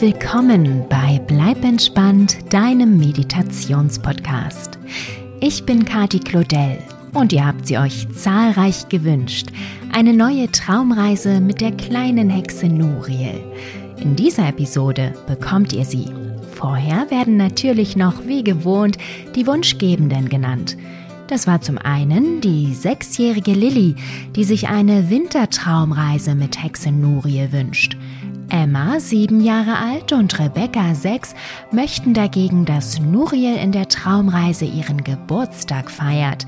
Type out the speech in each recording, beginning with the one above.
willkommen bei Bleib entspannt, deinem Meditationspodcast. Ich bin Kati Claudel und ihr habt sie euch zahlreich gewünscht. Eine neue Traumreise mit der kleinen Hexe Nuriel. In dieser Episode bekommt ihr sie. Vorher werden natürlich noch wie gewohnt die Wunschgebenden genannt. Das war zum einen die sechsjährige Lilly, die sich eine Wintertraumreise mit Hexe Nurie wünscht. Emma, sieben Jahre alt, und Rebecca, sechs, möchten dagegen, dass Nuriel in der Traumreise ihren Geburtstag feiert.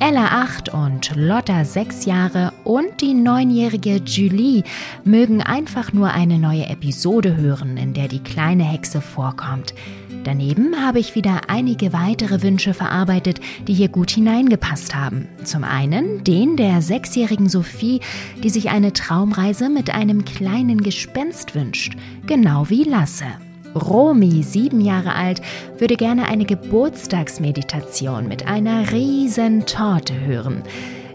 Ella, acht, und Lotta, sechs Jahre, und die neunjährige Julie mögen einfach nur eine neue Episode hören, in der die kleine Hexe vorkommt. Daneben habe ich wieder einige weitere Wünsche verarbeitet, die hier gut hineingepasst haben. Zum einen den der sechsjährigen Sophie, die sich eine Traumreise mit einem kleinen Gespenst wünscht, genau wie Lasse. Romy, sieben Jahre alt, würde gerne eine Geburtstagsmeditation mit einer riesen Torte hören.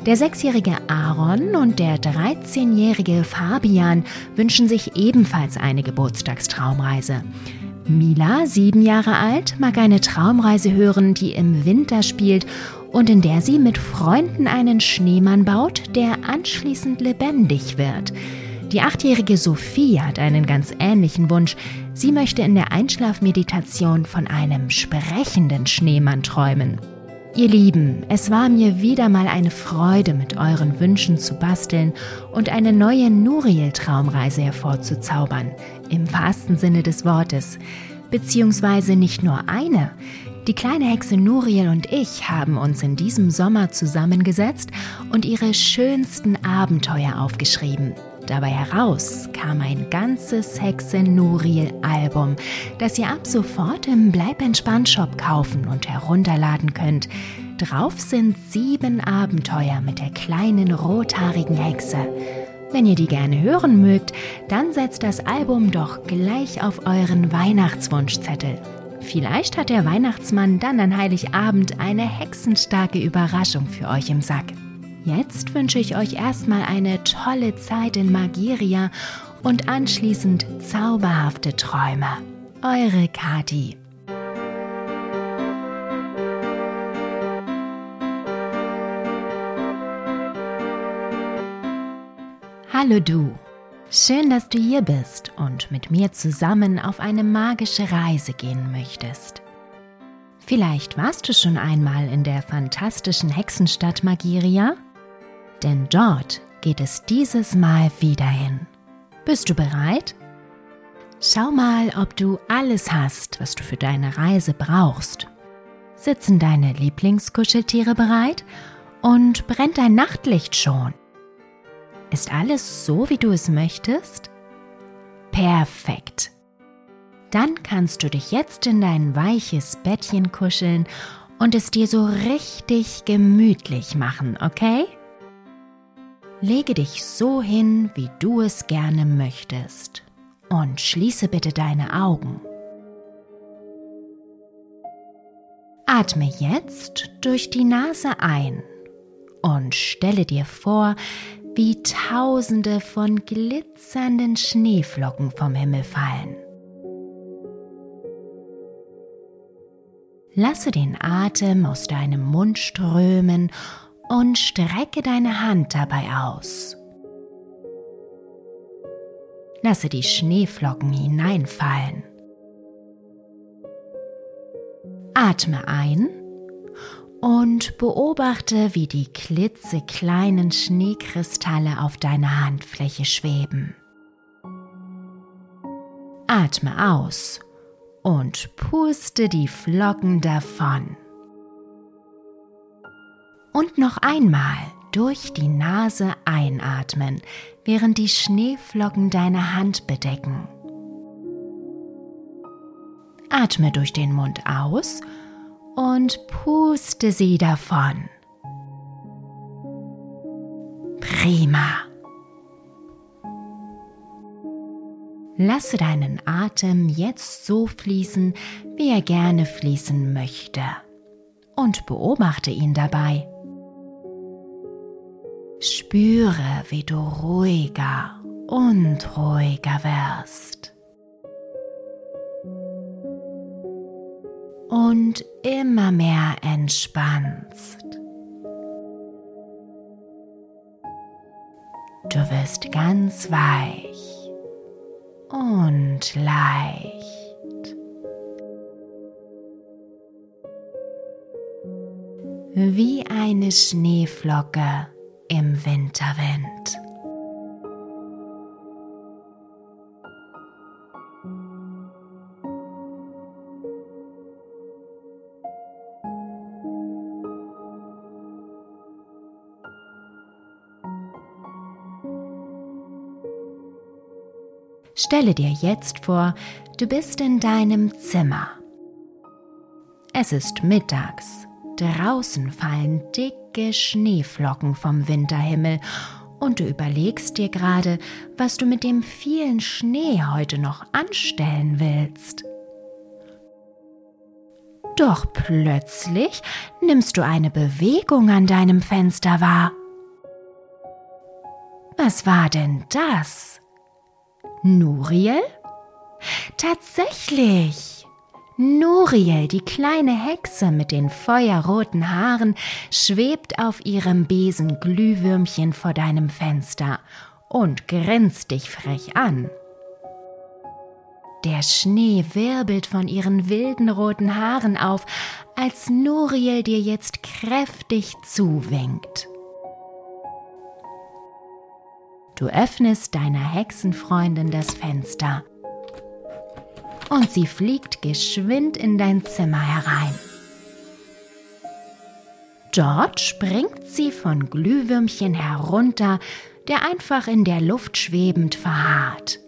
Der sechsjährige Aaron und der 13-jährige Fabian wünschen sich ebenfalls eine Geburtstagstraumreise. Mila, sieben Jahre alt, mag eine Traumreise hören, die im Winter spielt und in der sie mit Freunden einen Schneemann baut, der anschließend lebendig wird. Die achtjährige Sophie hat einen ganz ähnlichen Wunsch. Sie möchte in der Einschlafmeditation von einem sprechenden Schneemann träumen. Ihr Lieben, es war mir wieder mal eine Freude, mit euren Wünschen zu basteln und eine neue Nuriel-Traumreise hervorzuzaubern, im wahrsten Sinne des Wortes. Beziehungsweise nicht nur eine. Die kleine Hexe Nuriel und ich haben uns in diesem Sommer zusammengesetzt und ihre schönsten Abenteuer aufgeschrieben. Dabei heraus kam ein ganzes Hexe Nuriel Album, das ihr ab sofort im Bleib entspannt Shop kaufen und herunterladen könnt. Drauf sind sieben Abenteuer mit der kleinen rothaarigen Hexe. Wenn ihr die gerne hören mögt, dann setzt das Album doch gleich auf euren Weihnachtswunschzettel. Vielleicht hat der Weihnachtsmann dann an Heiligabend eine hexenstarke Überraschung für euch im Sack. Jetzt wünsche ich euch erstmal eine tolle Zeit in Magiria und anschließend zauberhafte Träume. Eure Kati. Hallo du. Schön, dass du hier bist und mit mir zusammen auf eine magische Reise gehen möchtest. Vielleicht warst du schon einmal in der fantastischen Hexenstadt Magiria? Denn dort geht es dieses Mal wieder hin. Bist du bereit? Schau mal, ob du alles hast, was du für deine Reise brauchst. Sitzen deine Lieblingskuscheltiere bereit und brennt dein Nachtlicht schon? Ist alles so, wie du es möchtest? Perfekt. Dann kannst du dich jetzt in dein weiches Bettchen kuscheln und es dir so richtig gemütlich machen, okay? Lege dich so hin, wie du es gerne möchtest und schließe bitte deine Augen. Atme jetzt durch die Nase ein und stelle dir vor, wie tausende von glitzernden Schneeflocken vom Himmel fallen. Lasse den Atem aus deinem Mund strömen und strecke deine Hand dabei aus. Lasse die Schneeflocken hineinfallen. Atme ein und beobachte, wie die klitzekleinen Schneekristalle auf deiner Handfläche schweben. Atme aus und puste die Flocken davon. Und noch einmal durch die Nase einatmen, während die Schneeflocken deine Hand bedecken. Atme durch den Mund aus und puste sie davon. Prima. Lasse deinen Atem jetzt so fließen, wie er gerne fließen möchte und beobachte ihn dabei. Spüre, wie du ruhiger und ruhiger wirst. und immer mehr entspannst. Du wirst ganz weich und leicht. Wie eine Schneeflocke im Winterwind. Stelle dir jetzt vor, du bist in deinem Zimmer. Es ist mittags. Draußen fallen dicke Schneeflocken vom Winterhimmel und du überlegst dir gerade, was du mit dem vielen Schnee heute noch anstellen willst. Doch plötzlich nimmst du eine Bewegung an deinem Fenster wahr. Was war denn das? Nuriel? Tatsächlich! Nuriel, die kleine Hexe mit den feuerroten Haaren, schwebt auf ihrem Besen Glühwürmchen vor deinem Fenster und grinst dich frech an. Der Schnee wirbelt von ihren wilden roten Haaren auf, als Nuriel dir jetzt kräftig zuwinkt. Du öffnest deiner Hexenfreundin das Fenster und sie fliegt geschwind in dein Zimmer herein. Dort springt sie von Glühwürmchen herunter, der einfach in der Luft schwebend verharrt.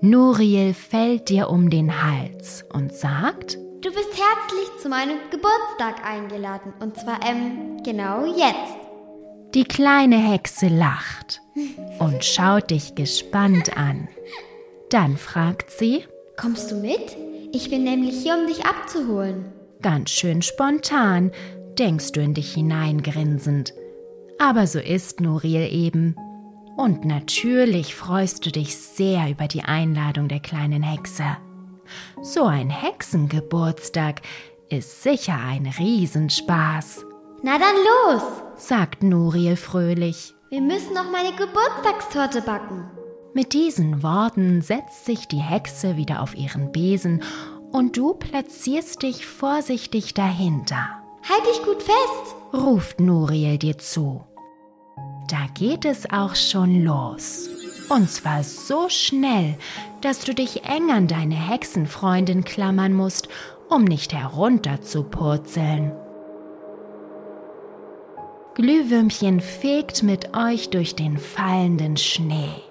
Nuriel fällt dir um den Hals und sagt, Du bist herzlich zu meinem Geburtstag eingeladen und zwar ähm, genau jetzt. Die kleine Hexe lacht und schaut dich gespannt an. Dann fragt sie, Kommst du mit? Ich bin nämlich hier, um dich abzuholen. Ganz schön spontan, denkst du in dich hineingrinsend. Aber so ist Nuriel eben. Und natürlich freust du dich sehr über die Einladung der kleinen Hexe. So ein Hexengeburtstag ist sicher ein Riesenspaß. Na dann los, sagt Nuriel fröhlich. Wir müssen noch meine Geburtstagstorte backen. Mit diesen Worten setzt sich die Hexe wieder auf ihren Besen und du platzierst dich vorsichtig dahinter. Halt dich gut fest, ruft Nuriel dir zu. Da geht es auch schon los. Und zwar so schnell, dass du dich eng an deine Hexenfreundin klammern musst, um nicht herunter zu purzeln. Glühwürmchen fegt mit euch durch den fallenden Schnee.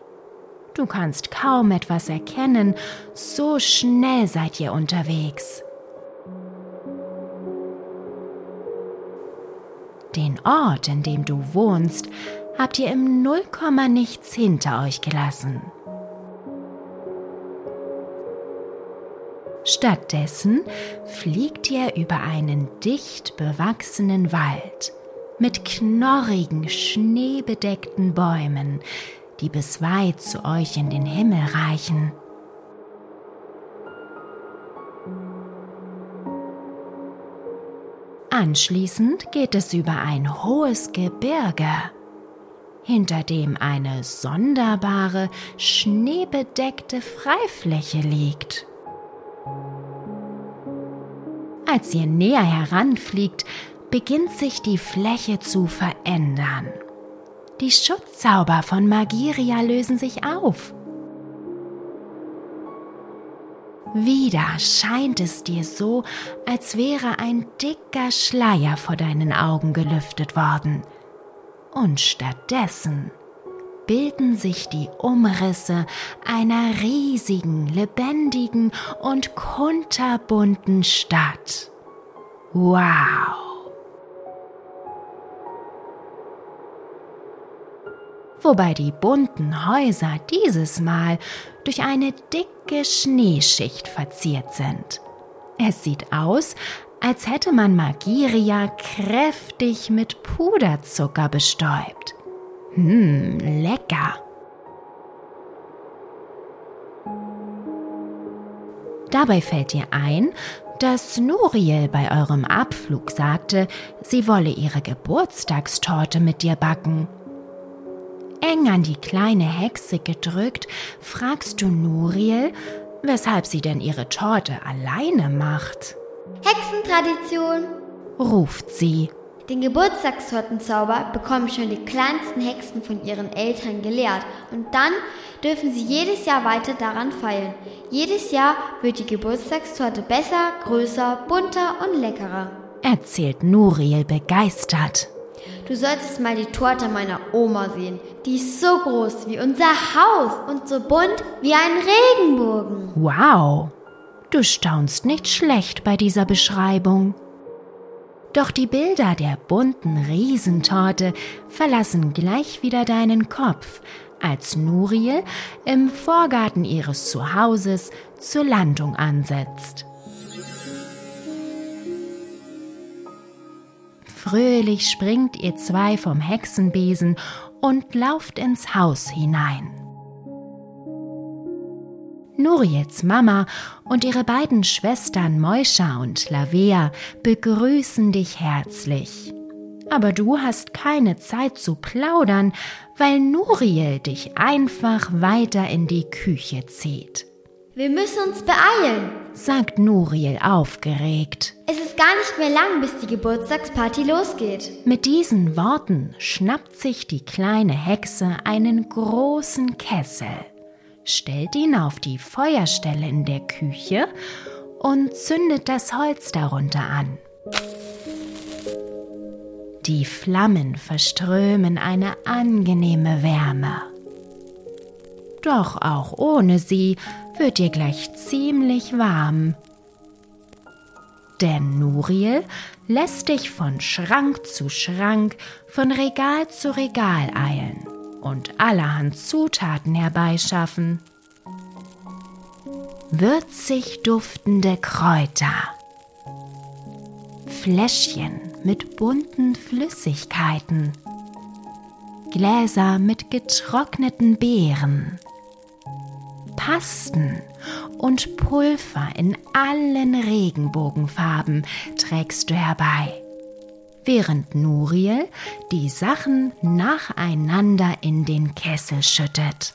Du kannst kaum etwas erkennen, so schnell seid ihr unterwegs. Den Ort, in dem du wohnst, habt ihr im Nullkomma nichts hinter euch gelassen. Stattdessen fliegt ihr über einen dicht bewachsenen Wald mit knorrigen, schneebedeckten Bäumen, die bis weit zu euch in den Himmel reichen. Anschließend geht es über ein hohes Gebirge, hinter dem eine sonderbare, schneebedeckte Freifläche liegt. Als ihr näher heranfliegt, beginnt sich die Fläche zu verändern. Die Schutzzauber von Magiria lösen sich auf. Wieder scheint es dir so, als wäre ein dicker Schleier vor deinen Augen gelüftet worden. Und stattdessen bilden sich die Umrisse einer riesigen, lebendigen und kunterbunten Stadt. Wow! Wobei die bunten Häuser dieses Mal durch eine dicke Schneeschicht verziert sind. Es sieht aus, als hätte man Magiria kräftig mit Puderzucker bestäubt. Hm, lecker. Dabei fällt dir ein, dass Nuriel bei eurem Abflug sagte, sie wolle ihre Geburtstagstorte mit dir backen. Eng an die kleine Hexe gedrückt, fragst du Nuriel, weshalb sie denn ihre Torte alleine macht. Hexentradition, ruft sie. Den Geburtstagstortenzauber bekommen schon die kleinsten Hexen von ihren Eltern gelehrt und dann dürfen sie jedes Jahr weiter daran feilen. Jedes Jahr wird die Geburtstagstorte besser, größer, bunter und leckerer. Erzählt Nuriel begeistert. Du solltest mal die Torte meiner Oma sehen. Die ist so groß wie unser Haus und so bunt wie ein Regenbogen. Wow, du staunst nicht schlecht bei dieser Beschreibung. Doch die Bilder der bunten Riesentorte verlassen gleich wieder deinen Kopf, als Nuriel im Vorgarten ihres Zuhauses zur Landung ansetzt. Fröhlich springt ihr zwei vom Hexenbesen und lauft ins Haus hinein. Nuriels Mama und ihre beiden Schwestern Moisha und Lavea begrüßen dich herzlich. Aber du hast keine Zeit zu plaudern, weil Nuriel dich einfach weiter in die Küche zieht. Wir müssen uns beeilen, sagt Nuriel aufgeregt. Es ist gar nicht mehr lang, bis die Geburtstagsparty losgeht. Mit diesen Worten schnappt sich die kleine Hexe einen großen Kessel stellt ihn auf die Feuerstelle in der Küche und zündet das Holz darunter an. Die Flammen verströmen eine angenehme Wärme. Doch auch ohne sie wird dir gleich ziemlich warm. Denn Nuriel lässt dich von Schrank zu Schrank, von Regal zu Regal eilen und allerhand Zutaten herbeischaffen. Würzig duftende Kräuter, Fläschchen mit bunten Flüssigkeiten, Gläser mit getrockneten Beeren, Pasten und Pulver in allen Regenbogenfarben trägst du herbei während Nuriel die Sachen nacheinander in den Kessel schüttet.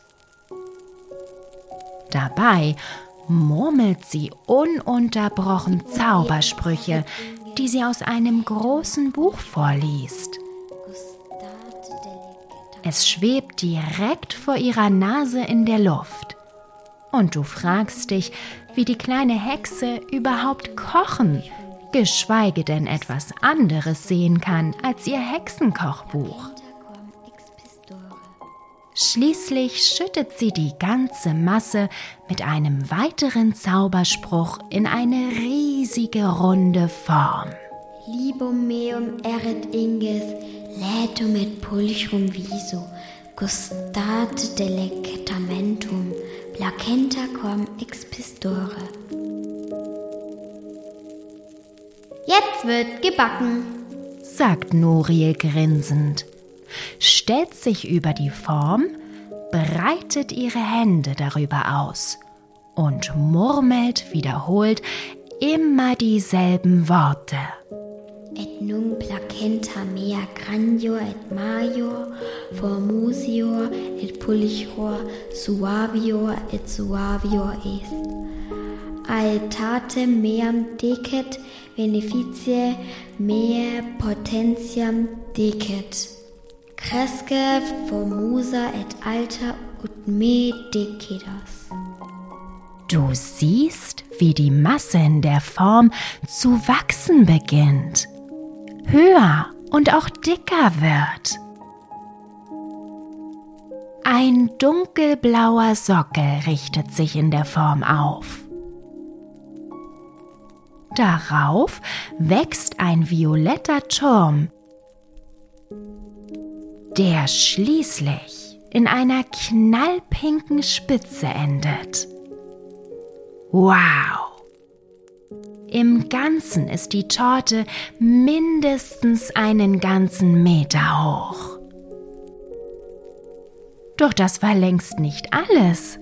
Dabei murmelt sie ununterbrochen Zaubersprüche, die sie aus einem großen Buch vorliest. Es schwebt direkt vor ihrer Nase in der Luft. Und du fragst dich, wie die kleine Hexe überhaupt kochen geschweige denn etwas anderes sehen kann als ihr Hexenkochbuch. Schließlich schüttet sie die ganze Masse mit einem weiteren Zauberspruch in eine riesige runde Form. Libum meum erit inges, laetum et pulchrum viso, gustate delectamentum, placenta quam expistore. Jetzt wird gebacken, sagt Nuriel grinsend, stellt sich über die Form, breitet ihre Hände darüber aus und murmelt wiederholt immer dieselben Worte. Et nunc placenta mea granior et major, formusior et pulchor, suavior et suavior est. Aetatem meam decet beneficie mea potentiam decet. Cresce formosa et alta ut me decidas. Du siehst, wie die Masse in der Form zu wachsen beginnt, höher und auch dicker wird. Ein dunkelblauer Sockel richtet sich in der Form auf. Darauf wächst ein violetter Turm, der schließlich in einer knallpinken Spitze endet. Wow! Im Ganzen ist die Torte mindestens einen ganzen Meter hoch. Doch das war längst nicht alles.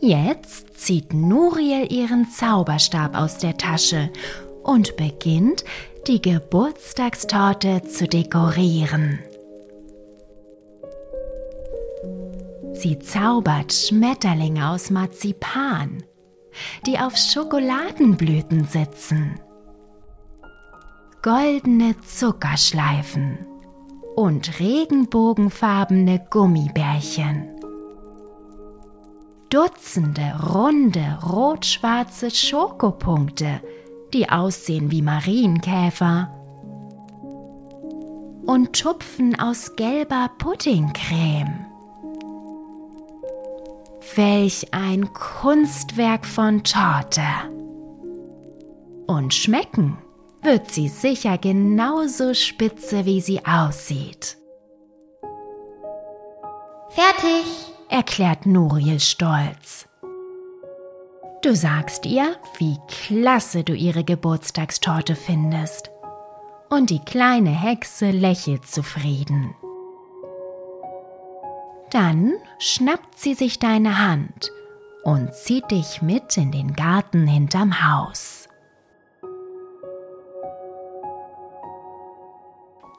Jetzt zieht Nuriel ihren Zauberstab aus der Tasche und beginnt, die Geburtstagstorte zu dekorieren. Sie zaubert Schmetterlinge aus Marzipan, die auf Schokoladenblüten sitzen, goldene Zuckerschleifen und regenbogenfarbene Gummibärchen. Dutzende runde rot-schwarze Schokopunkte, die aussehen wie Marienkäfer. Und Tupfen aus gelber Puddingcreme. Welch ein Kunstwerk von Torte. Und schmecken wird sie sicher genauso spitze, wie sie aussieht. Fertig, erklärt Nuriel stolz. Du sagst ihr, wie klasse du ihre Geburtstagstorte findest. Und die kleine Hexe lächelt zufrieden. Dann schnappt sie sich deine Hand und zieht dich mit in den Garten hinterm Haus.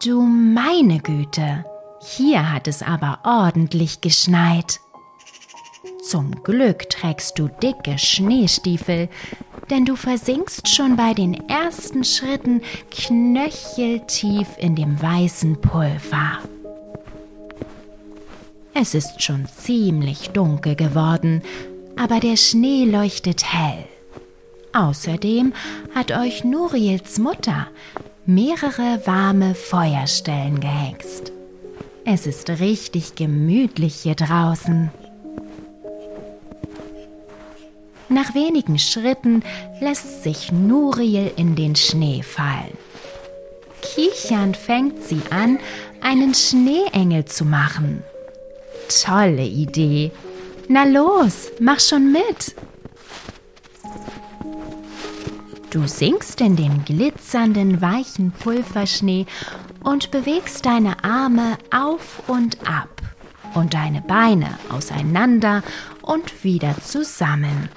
Du meine Güte, hier hat es aber ordentlich geschneit. Zum Glück trägst du dicke Schneestiefel, denn du versinkst schon bei den ersten Schritten knöcheltief in dem weißen Pulver. Es ist schon ziemlich dunkel geworden, aber der Schnee leuchtet hell. Außerdem hat euch Nuriels Mutter mehrere warme Feuerstellen gehext. Es ist richtig gemütlich hier draußen. Nach wenigen Schritten lässt sich Nuriel in den Schnee fallen. Kichernd fängt sie an, einen Schneeengel zu machen. Tolle Idee. Na los, mach schon mit. Du sinkst in den glitzernden, weichen Pulverschnee und bewegst deine Arme auf und ab und deine Beine auseinander und wieder zusammen.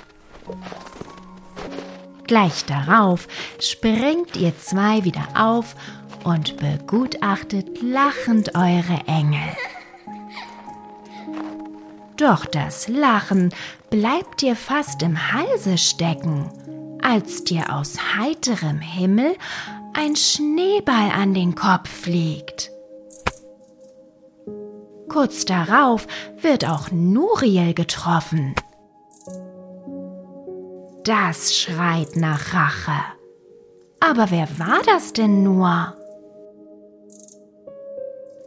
Gleich darauf springt ihr zwei wieder auf und begutachtet lachend eure Engel. Doch das Lachen bleibt dir fast im Halse stecken, als dir aus heiterem Himmel ein Schneeball an den Kopf fliegt. Kurz darauf wird auch Nuriel getroffen. Das schreit nach Rache. Aber wer war das denn nur?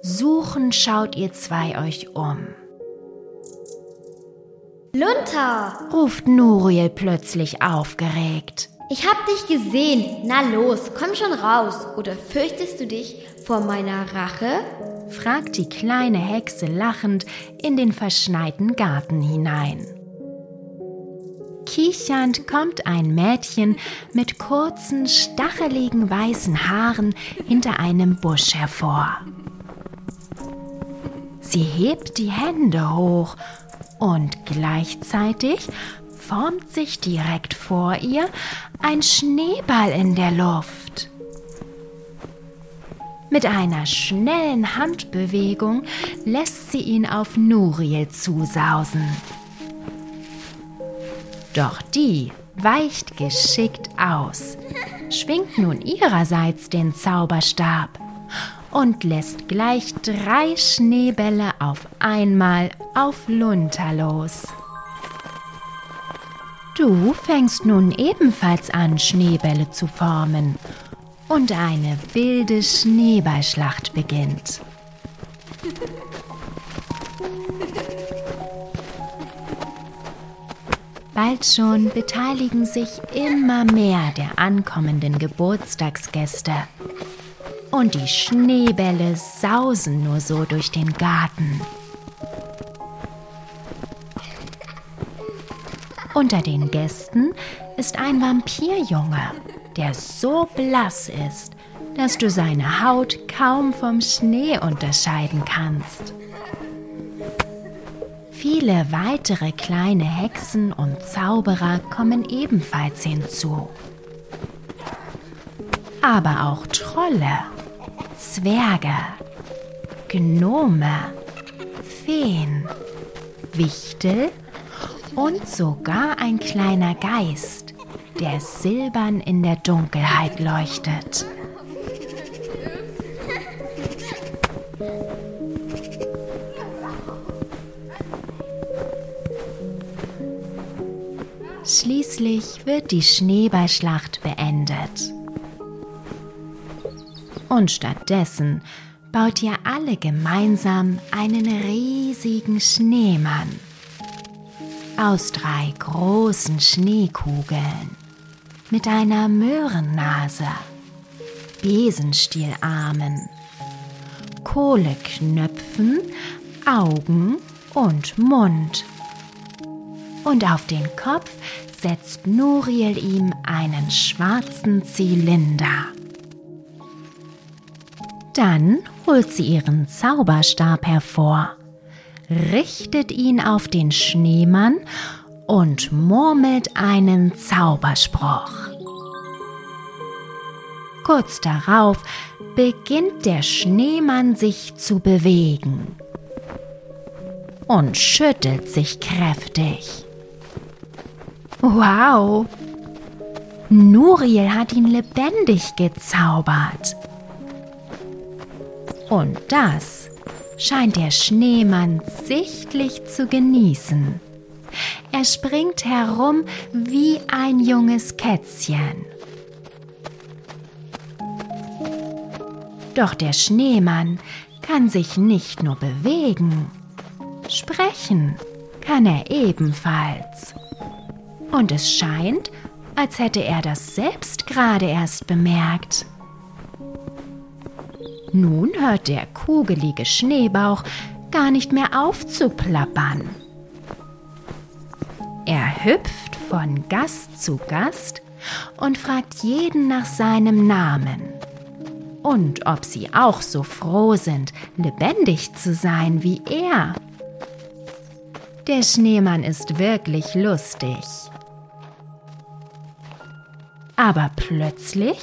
Suchen schaut ihr zwei euch um. Lunter, ruft Nuriel plötzlich aufgeregt. ich hab dich gesehen. Na los, komm schon raus. Oder fürchtest du dich vor meiner Rache? fragt die kleine Hexe lachend in den verschneiten Garten hinein. Kichernd kommt ein Mädchen mit kurzen, stacheligen weißen Haaren hinter einem Busch hervor. Sie hebt die Hände hoch und gleichzeitig formt sich direkt vor ihr ein Schneeball in der Luft. Mit einer schnellen Handbewegung lässt sie ihn auf Nuriel zusausen. Doch die weicht geschickt aus, schwingt nun ihrerseits den Zauberstab und lässt gleich drei Schneebälle auf einmal auf Lunter los. Du fängst nun ebenfalls an, Schneebälle zu formen und eine wilde Schneeballschlacht beginnt. Bald schon beteiligen sich immer mehr der ankommenden Geburtstagsgäste. Und die Schneebälle sausen nur so durch den Garten. Unter den Gästen ist ein Vampirjunge, der so blass ist, dass du seine Haut kaum vom Schnee unterscheiden kannst. Viele weitere kleine Hexen und Zauberer kommen ebenfalls hinzu. Aber auch Trolle, Zwerge, Gnome, Feen, Wichtel und sogar ein kleiner Geist, der silbern in der Dunkelheit leuchtet. Schließlich wird die Schneeballschlacht beendet. Und stattdessen baut ihr alle gemeinsam einen riesigen Schneemann aus drei großen Schneekugeln mit einer Möhrennase, Besenstielarmen, Kohleknöpfen, Augen und Mund und auf den Kopf setzt Nuriel ihm einen schwarzen Zylinder. Dann holt sie ihren Zauberstab hervor, richtet ihn auf den Schneemann und murmelt einen Zauberspruch. Kurz darauf beginnt der Schneemann sich zu bewegen und schüttelt sich kräftig. Wow! Nuriel hat ihn lebendig gezaubert. Und das scheint der Schneemann sichtlich zu genießen. Er springt herum wie ein junges Kätzchen. Doch der Schneemann kann sich nicht nur bewegen, sprechen kann er ebenfalls. Und es scheint, als hätte er das selbst gerade erst bemerkt. Nun hört der kugelige Schneebauch gar nicht mehr auf zu plappern. Er hüpft von Gast zu Gast und fragt jeden nach seinem Namen und ob sie auch so froh sind, lebendig zu sein wie er. Der Schneemann ist wirklich lustig. Aber plötzlich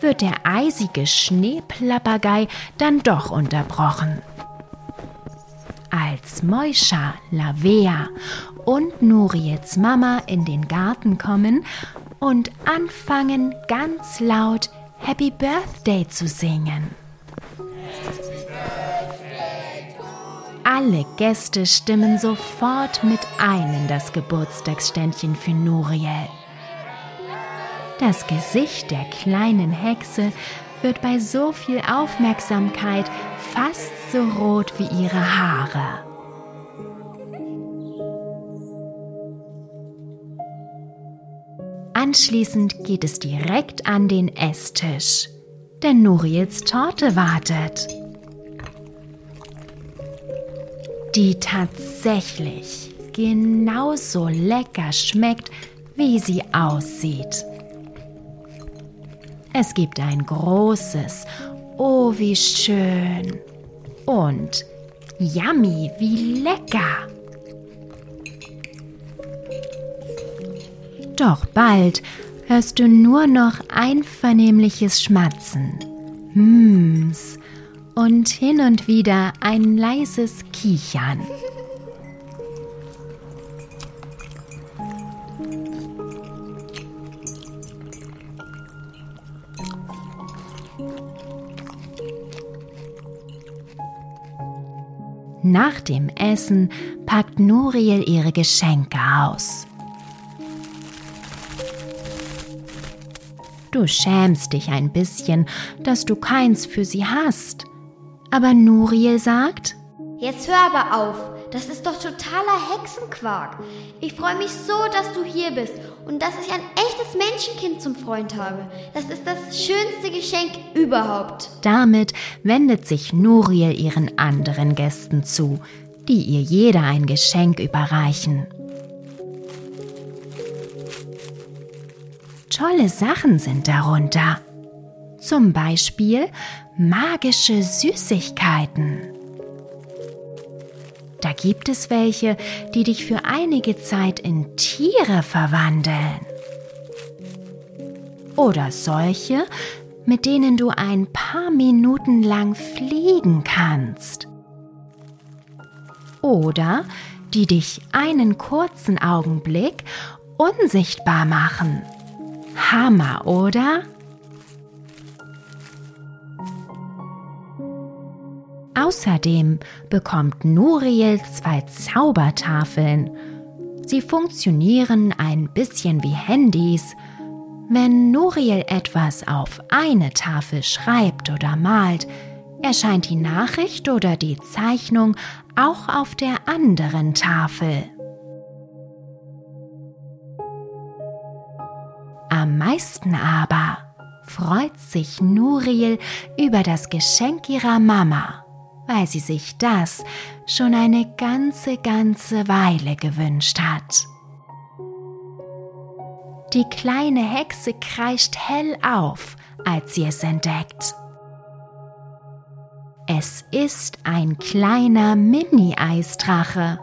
wird der eisige Schneeplappergei dann doch unterbrochen. Als Moischa, Lavea und Nuriets Mama in den Garten kommen und anfangen ganz laut Happy Birthday zu singen. Alle Gäste stimmen sofort mit ein in das Geburtstagsständchen für Nuriel. Das Gesicht der kleinen Hexe wird bei so viel Aufmerksamkeit fast so rot wie ihre Haare. Anschließend geht es direkt an den Esstisch, denn Nuriels Torte wartet. Die tatsächlich genauso lecker schmeckt, wie sie aussieht. Es gibt ein großes, oh wie schön und yummy, wie lecker. Doch bald hörst du nur noch einvernehmliches Schmatzen, Hmms und hin und wieder ein leises Kichern. Nach dem Essen packt Nuriel ihre Geschenke aus. Du schämst dich ein bisschen, dass du keins für sie hast. Aber Nuriel sagt, Jetzt hör aber auf, das ist doch totaler Hexenquark. Ich freue mich so, dass du hier bist und dass ich ein echtes Menschenkind zum Freund habe. Das ist das schönste Geschenk überhaupt. Damit wendet sich Nuriel ihren anderen Gästen zu, die ihr jeder ein Geschenk überreichen. Tolle Sachen sind darunter. Zum Beispiel magische Süßigkeiten Da gibt es welche, die dich für einige Zeit in Tiere verwandeln. Oder solche, mit denen du ein paar Minuten lang fliegen kannst. Oder die dich einen kurzen Augenblick unsichtbar machen. Hammer, oder? Außerdem bekommt Nuriel zwei Zaubertafeln. Sie funktionieren ein bisschen wie Handys. Wenn Nuriel etwas auf eine Tafel schreibt oder malt, erscheint die Nachricht oder die Zeichnung auch auf der anderen Tafel. Am meisten aber freut sich Nuriel über das Geschenk ihrer Mama weil sie sich das schon eine ganze, ganze Weile gewünscht hat. Die kleine Hexe kreischt hell auf, als sie es entdeckt. Es ist ein kleiner Mini-Eisdrache,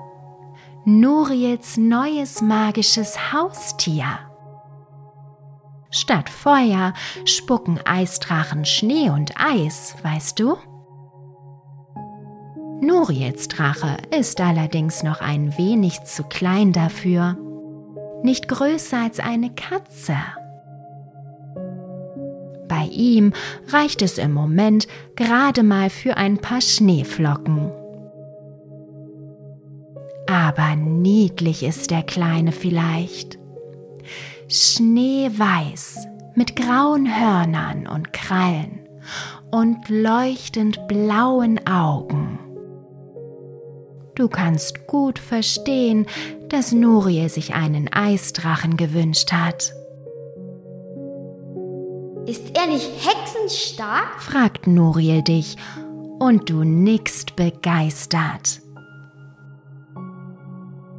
Nuriels neues magisches Haustier. Statt Feuer spucken Eisdrachen Schnee und Eis, weißt du? Nuriels Drache ist allerdings noch ein wenig zu klein dafür. Nicht größer als eine Katze. Bei ihm reicht es im Moment gerade mal für ein paar Schneeflocken. Aber niedlich ist der Kleine vielleicht. Schneeweiß mit grauen Hörnern und Krallen und leuchtend blauen Augen. Du kannst gut verstehen, dass Nurie sich einen Eisdrachen gewünscht hat. Ist er nicht hexenstark? fragt Nuriel dich und du nickst begeistert.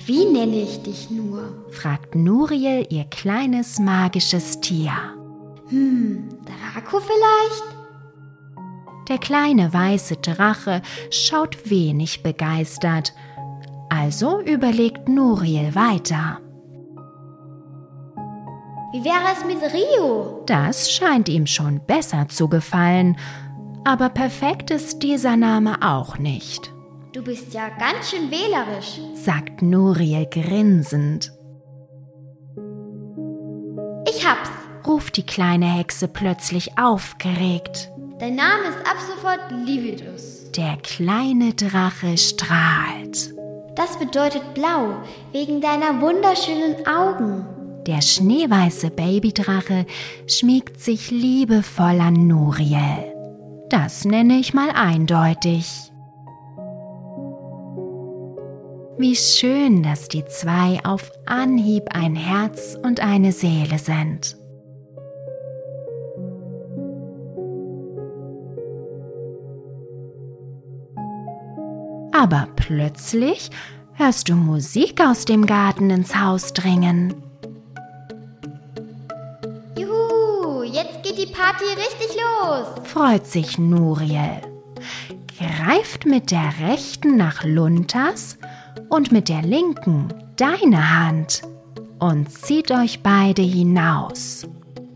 Wie nenne ich dich nur? fragt Nuriel ihr kleines magisches Tier. Hm, Draco vielleicht? Der kleine weiße Drache schaut wenig begeistert, also überlegt Nuriel weiter. Wie wäre es mit Rio? Das scheint ihm schon besser zu gefallen, aber perfekt ist dieser Name auch nicht. Du bist ja ganz schön wählerisch, sagt Nuriel grinsend. Ich hab's, ruft die kleine Hexe plötzlich aufgeregt. Dein Name ist ab sofort Lividus. Der kleine Drache strahlt. Das bedeutet blau, wegen deiner wunderschönen Augen. Der schneeweiße Babydrache schmiegt sich liebevoll an Nuriel. Das nenne ich mal eindeutig. Wie schön, dass die zwei auf Anhieb ein Herz und eine Seele sind. Aber plötzlich hörst du Musik aus dem Garten ins Haus dringen. Juhu, jetzt geht die Party richtig los, freut sich Nuriel, greift mit der rechten nach Luntas und mit der linken deine Hand und zieht euch beide hinaus.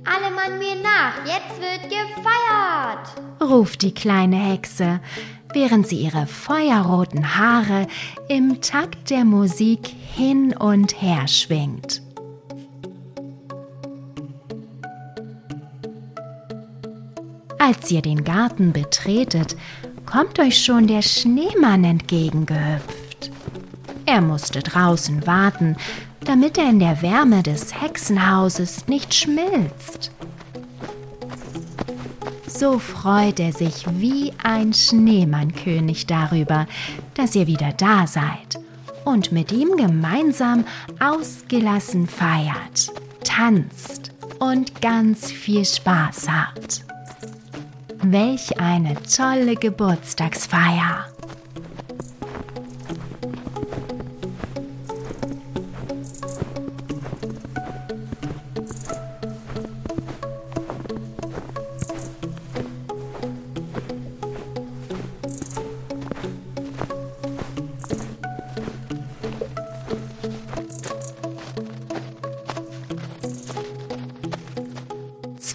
Alle Mann mir nach, jetzt wird gefeiert, ruft die kleine Hexe, während sie ihre feuerroten Haare im Takt der Musik hin und her schwingt. Als ihr den Garten betretet, kommt euch schon der Schneemann entgegengehüpft. Er musste draußen warten, damit er in der Wärme des Hexenhauses nicht schmilzt. So freut er sich wie ein Schneemannkönig darüber, dass ihr wieder da seid und mit ihm gemeinsam ausgelassen feiert, tanzt und ganz viel Spaß habt. Welch eine tolle Geburtstagsfeier!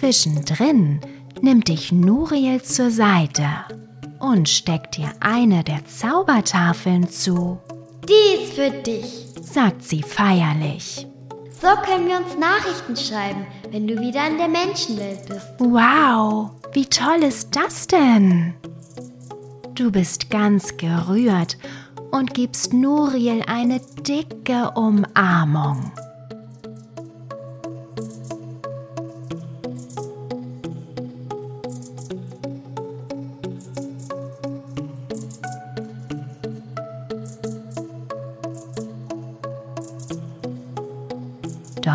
Zwischendrin nimmt dich Nuriel zur Seite und steckt dir eine der Zaubertafeln zu. Die ist für dich, sagt sie feierlich. So können wir uns Nachrichten schreiben, wenn du wieder in der Menschenwelt bist. Wow, wie toll ist das denn? Du bist ganz gerührt und gibst Nuriel eine dicke Umarmung.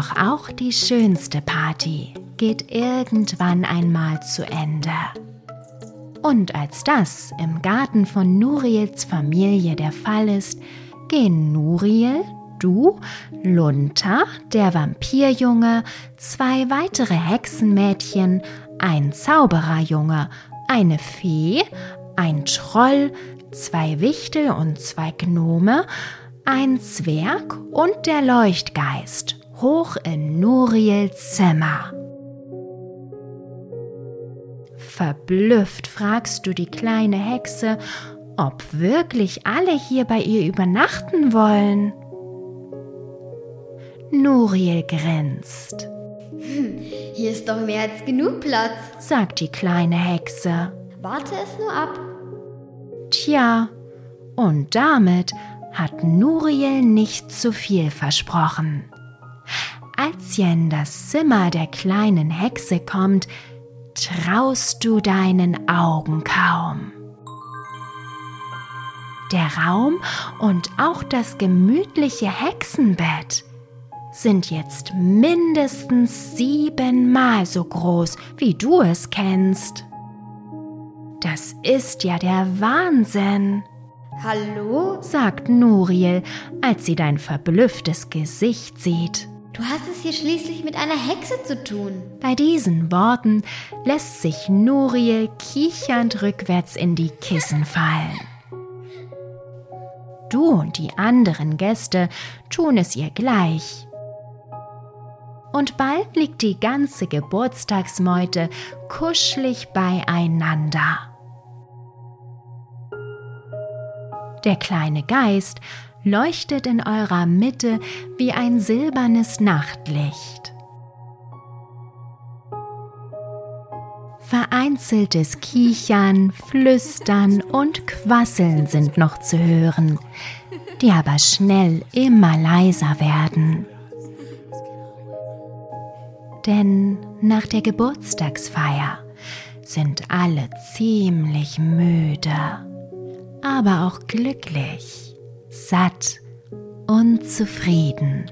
Doch auch die schönste Party geht irgendwann einmal zu Ende. Und als das im Garten von Nuriels Familie der Fall ist, gehen Nuriel, du, Lunta, der Vampirjunge, zwei weitere Hexenmädchen, ein Zaubererjunge, eine Fee, ein Troll, zwei Wichtel und zwei Gnome, ein Zwerg und der Leuchtgeist hoch in Nuriels Zimmer. Verblüfft fragst du die kleine Hexe, ob wirklich alle hier bei ihr übernachten wollen. Nuriel grinst. Hm, hier ist doch mehr als genug Platz, sagt die kleine Hexe. Warte es nur ab. Tja, und damit hat Nuriel nicht zu viel versprochen. Als ihr in das Zimmer der kleinen Hexe kommt, traust du deinen Augen kaum. Der Raum und auch das gemütliche Hexenbett sind jetzt mindestens siebenmal so groß, wie du es kennst. Das ist ja der Wahnsinn. Hallo? sagt Nuriel, als sie dein verblüfftes Gesicht sieht. Du hast es hier schließlich mit einer Hexe zu tun. Bei diesen Worten lässt sich Nuriel kichernd rückwärts in die Kissen fallen. Du und die anderen Gäste tun es ihr gleich. Und bald liegt die ganze Geburtstagsmeute kuschelig beieinander. Der kleine Geist leuchtet in eurer Mitte wie ein silbernes Nachtlicht. Vereinzeltes Kichern, Flüstern und Quasseln sind noch zu hören, die aber schnell immer leiser werden. Denn nach der Geburtstagsfeier sind alle ziemlich müde, aber auch glücklich satt und zufrieden.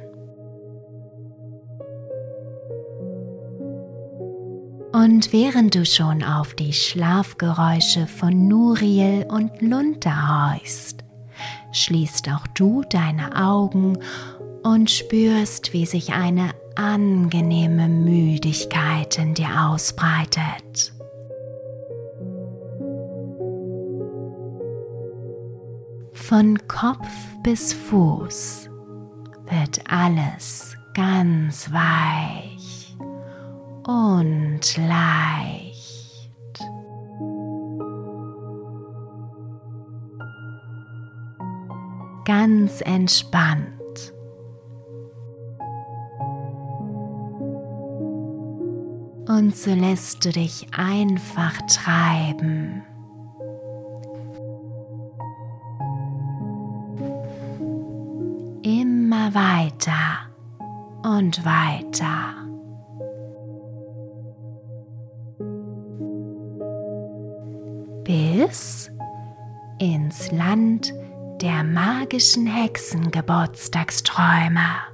Und während du schon auf die Schlafgeräusche von Nuriel und Lunter horchst, schließt auch du deine Augen und spürst, wie sich eine angenehme Müdigkeit in dir ausbreitet. Von Kopf bis Fuß wird alles ganz weich und leicht. Ganz entspannt. Und so lässt du dich einfach treiben. Weiter und weiter. Bis ins Land der magischen Hexengeburtstagsträume.